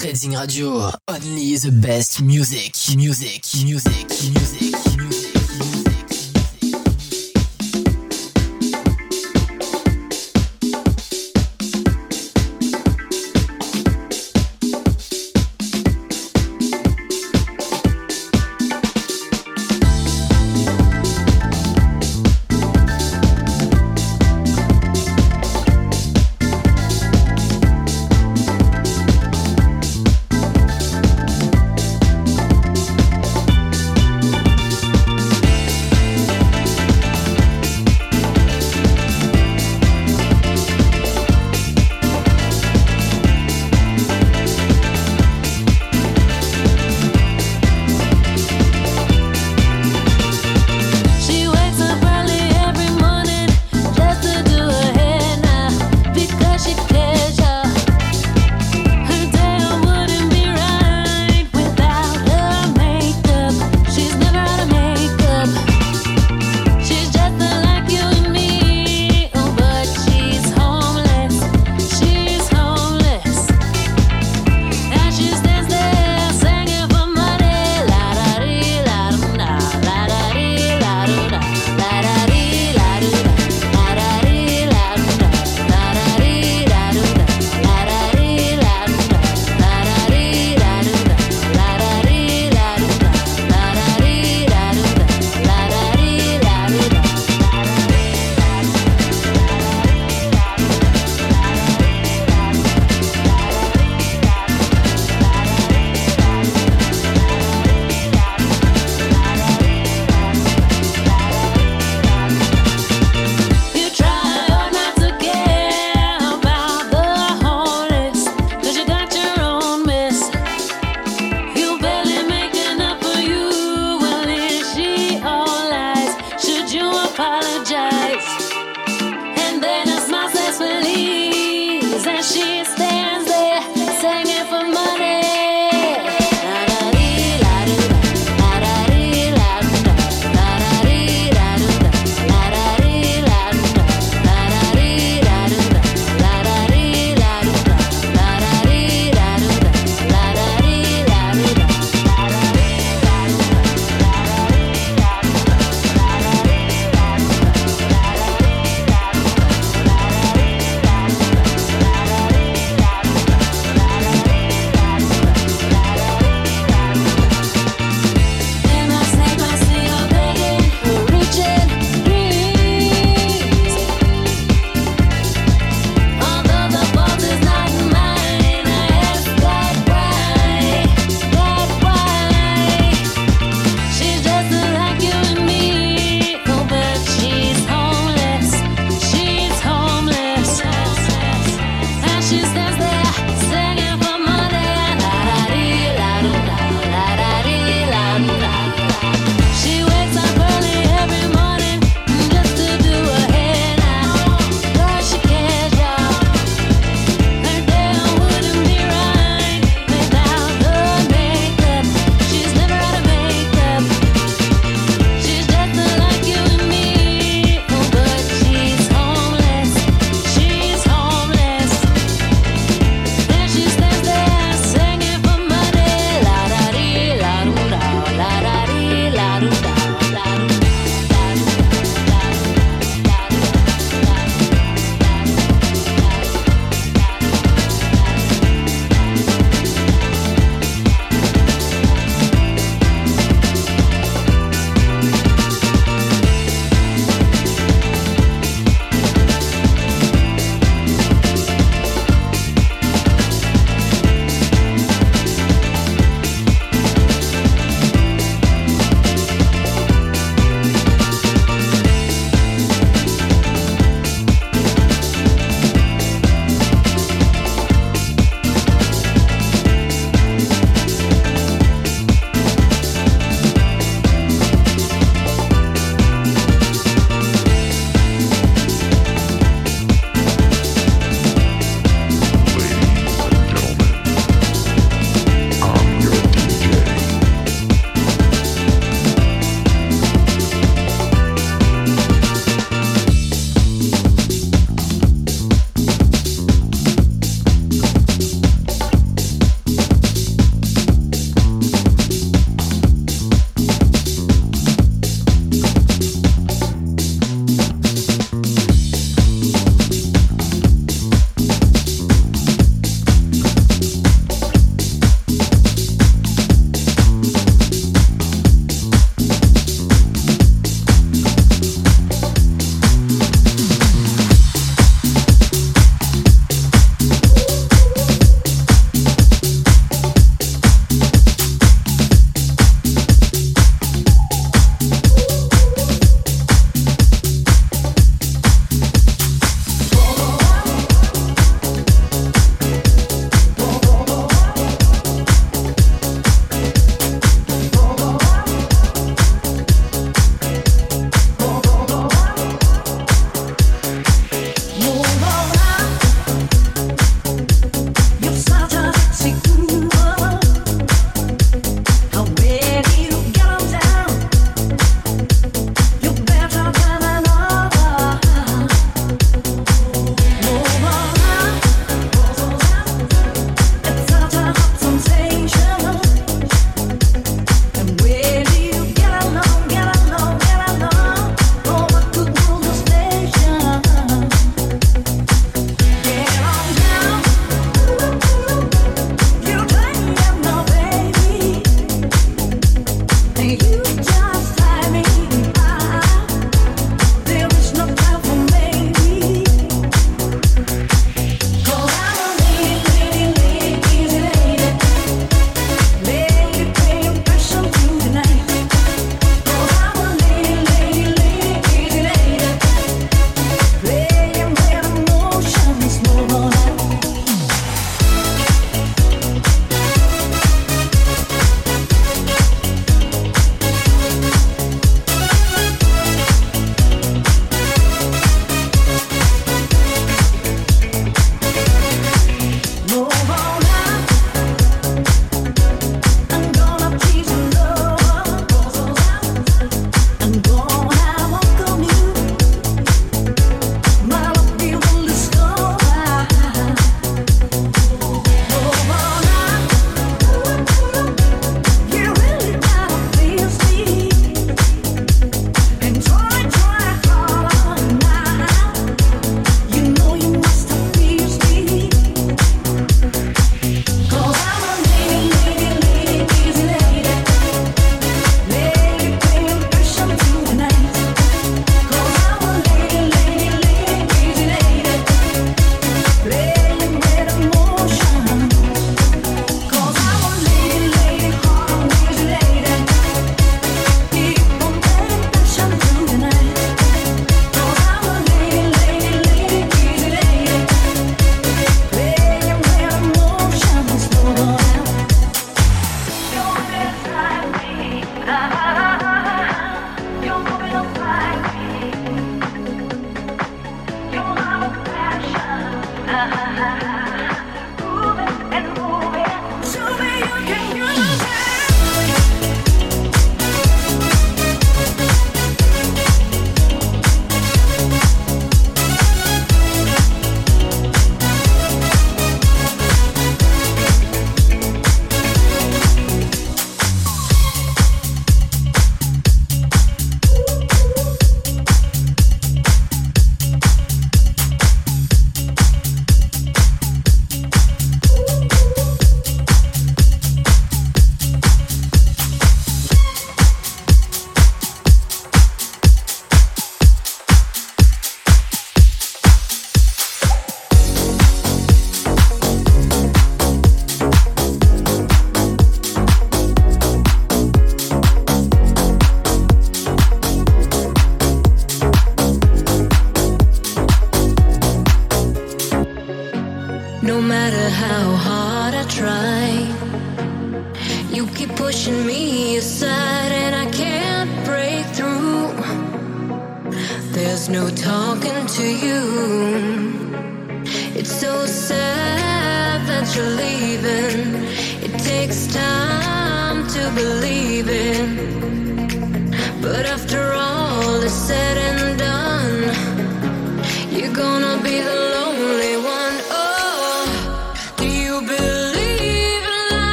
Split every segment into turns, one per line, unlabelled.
Reading Radio, only the best music, music, music, music,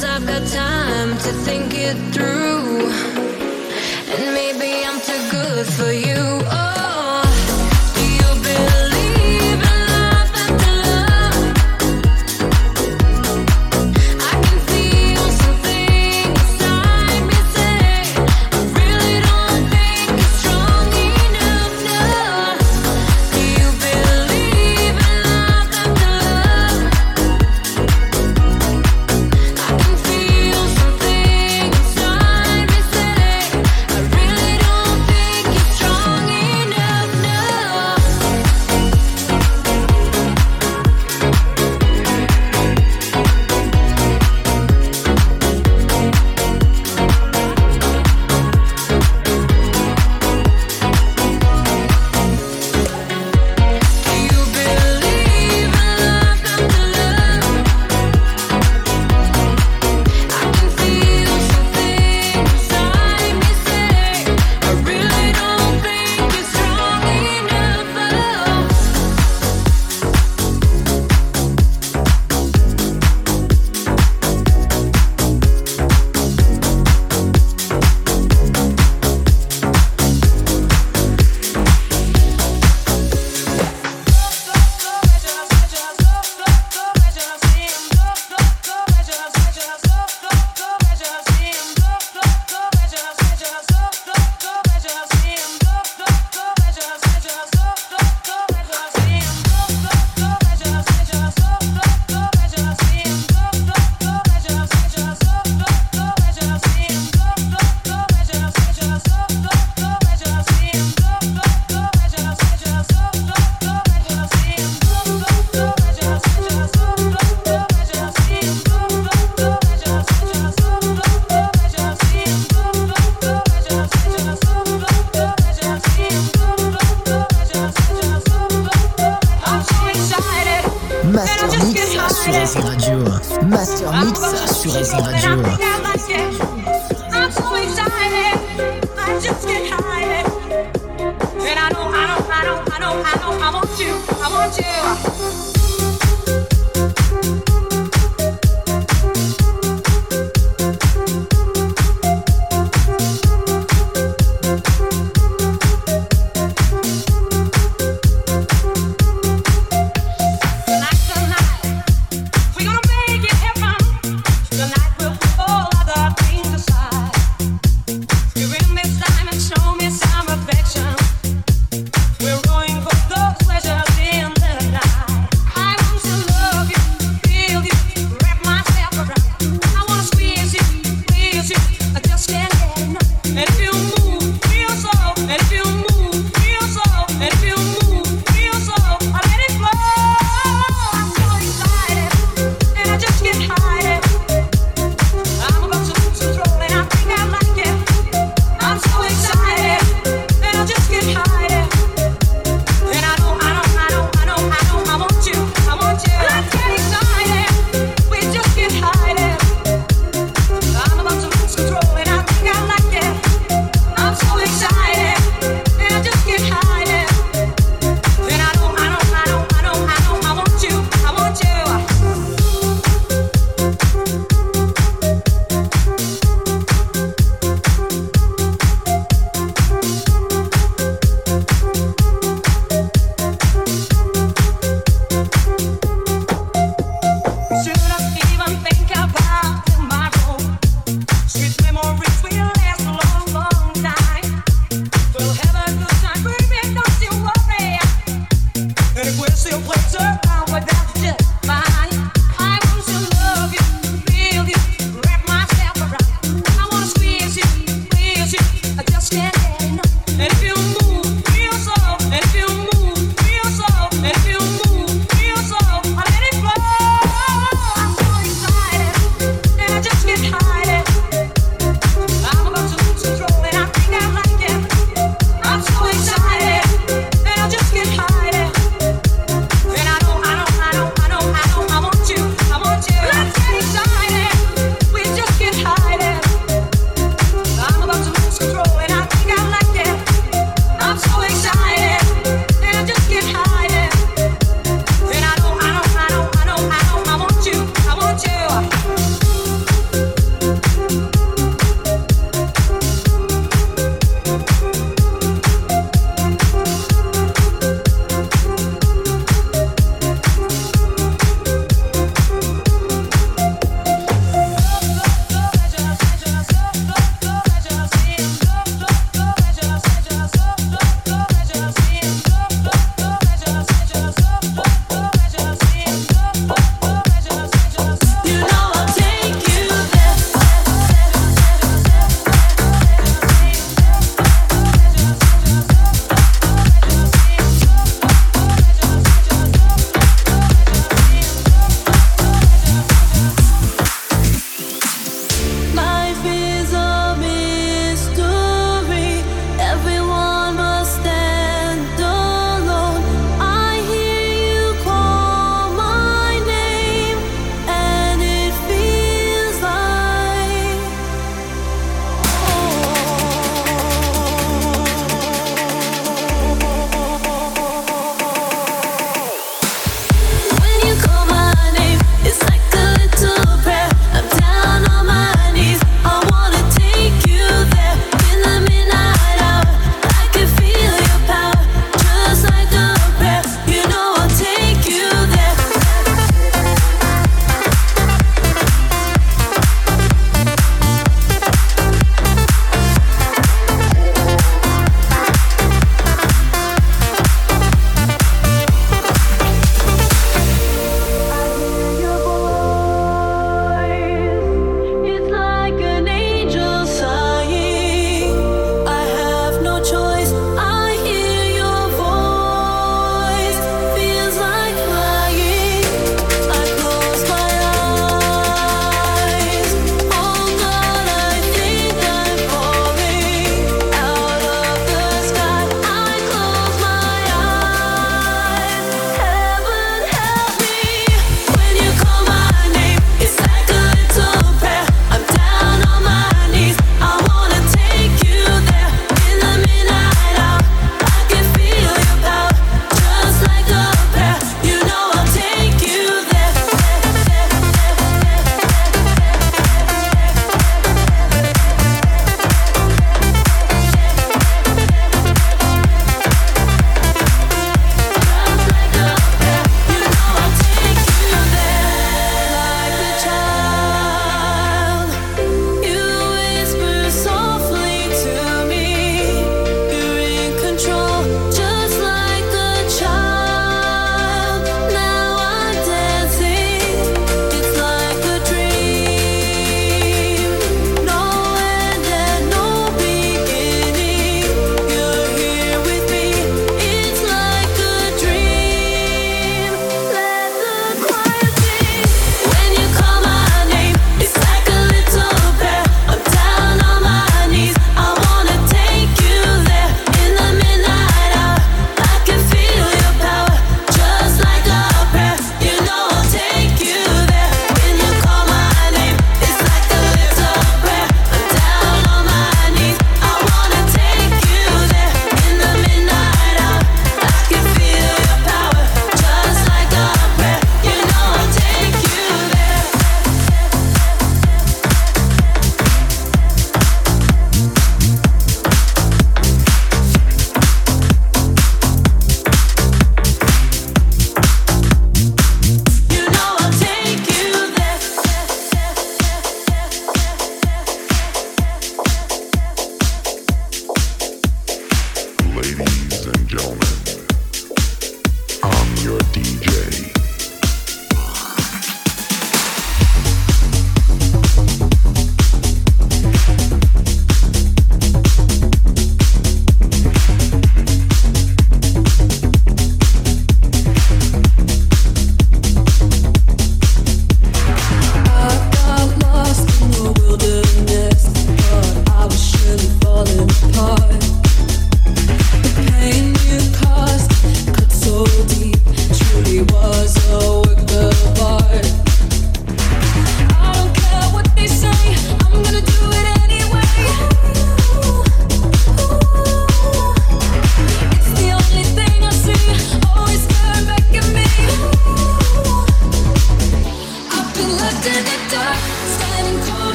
Cause I've got time to think it through. And maybe I'm too good for you. Oh.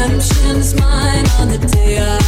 Shoot my heart surrender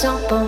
sans.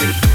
Shake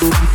Thank